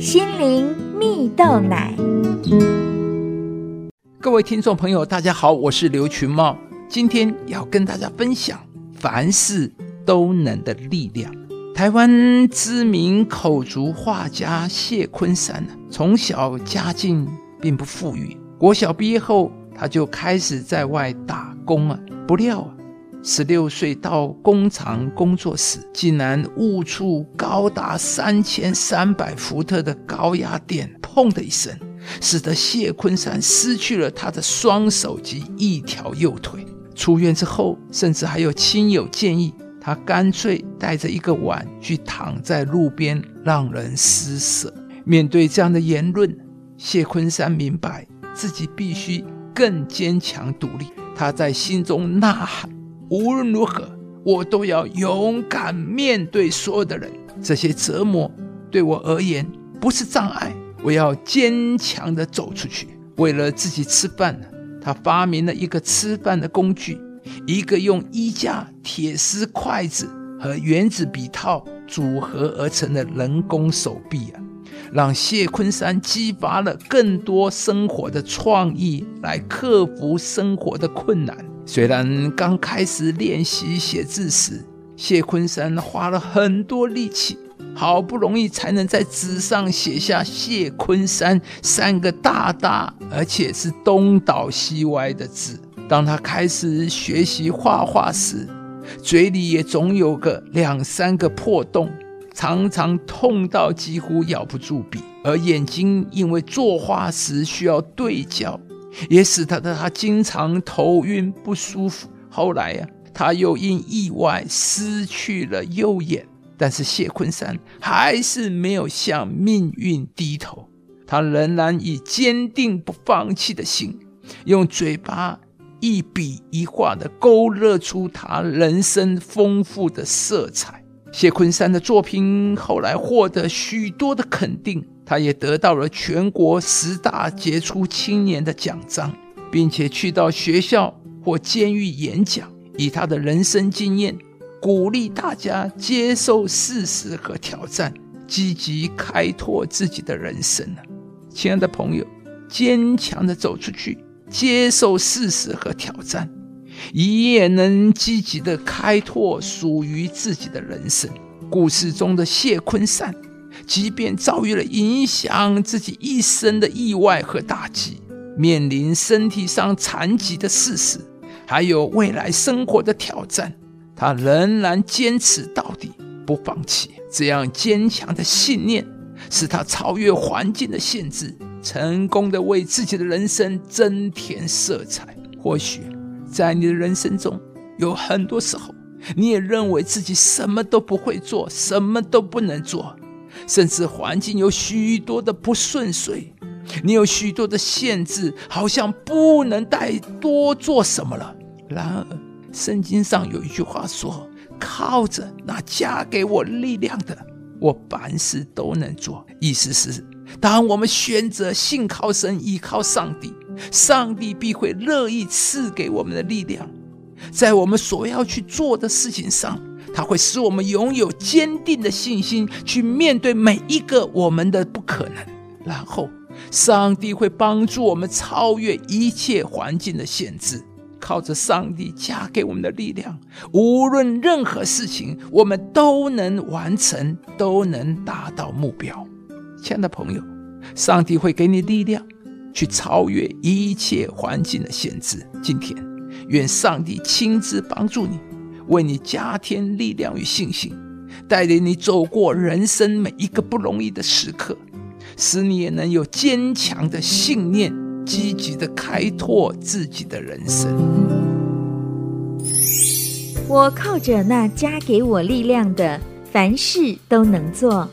心灵蜜豆奶。各位听众朋友，大家好，我是刘群茂，今天要跟大家分享凡事都能的力量。台湾知名口足画家谢坤山呢，从小家境并不富裕，国小毕业后，他就开始在外打工啊，不料啊。十六岁到工厂工作时，竟然误触高达三千三百伏特的高压电，砰的一声，使得谢坤山失去了他的双手及一条右腿。出院之后，甚至还有亲友建议他干脆带着一个碗去躺在路边，让人施舍。面对这样的言论，谢坤山明白自己必须更坚强独立。他在心中呐喊。无论如何，我都要勇敢面对所有的人。这些折磨对我而言不是障碍，我要坚强的走出去。为了自己吃饭，他发明了一个吃饭的工具，一个用衣架、铁丝筷子和原子笔套组合而成的人工手臂啊，让谢坤山激发了更多生活的创意，来克服生活的困难。虽然刚开始练习写字时，谢坤山花了很多力气，好不容易才能在纸上写下“谢坤山”三个大大而且是东倒西歪的字。当他开始学习画画时，嘴里也总有个两三个破洞，常常痛到几乎咬不住笔，而眼睛因为作画时需要对焦。也使他他经常头晕不舒服。后来呀，他又因意外失去了右眼。但是谢坤山还是没有向命运低头，他仍然以坚定不放弃的心，用嘴巴一笔一画的勾勒出他人生丰富的色彩。谢坤山的作品后来获得许多的肯定。他也得到了全国十大杰出青年的奖章，并且去到学校或监狱演讲，以他的人生经验鼓励大家接受事实和挑战，积极开拓自己的人生呢。亲爱的朋友，坚强的走出去，接受事实和挑战，你也能积极的开拓属于自己的人生。故事中的谢坤善。即便遭遇了影响自己一生的意外和打击，面临身体上残疾的事实，还有未来生活的挑战，他仍然坚持到底，不放弃。这样坚强的信念，使他超越环境的限制，成功的为自己的人生增添色彩。或许在你的人生中，有很多时候，你也认为自己什么都不会做，什么都不能做。甚至环境有许多的不顺遂，你有许多的限制，好像不能再多做什么了。然而，圣经上有一句话说：“靠着那加给我力量的，我凡事都能做。”意思是，当我们选择信靠神、依靠上帝，上帝必会乐意赐给我们的力量，在我们所要去做的事情上。它会使我们拥有坚定的信心，去面对每一个我们的不可能。然后，上帝会帮助我们超越一切环境的限制，靠着上帝加给我们的力量，无论任何事情，我们都能完成，都能达到目标。亲爱的朋友，上帝会给你力量，去超越一切环境的限制。今天，愿上帝亲自帮助你。为你加添力量与信心，带领你走过人生每一个不容易的时刻，使你也能有坚强的信念，积极的开拓自己的人生。我靠着那加给我力量的，凡事都能做。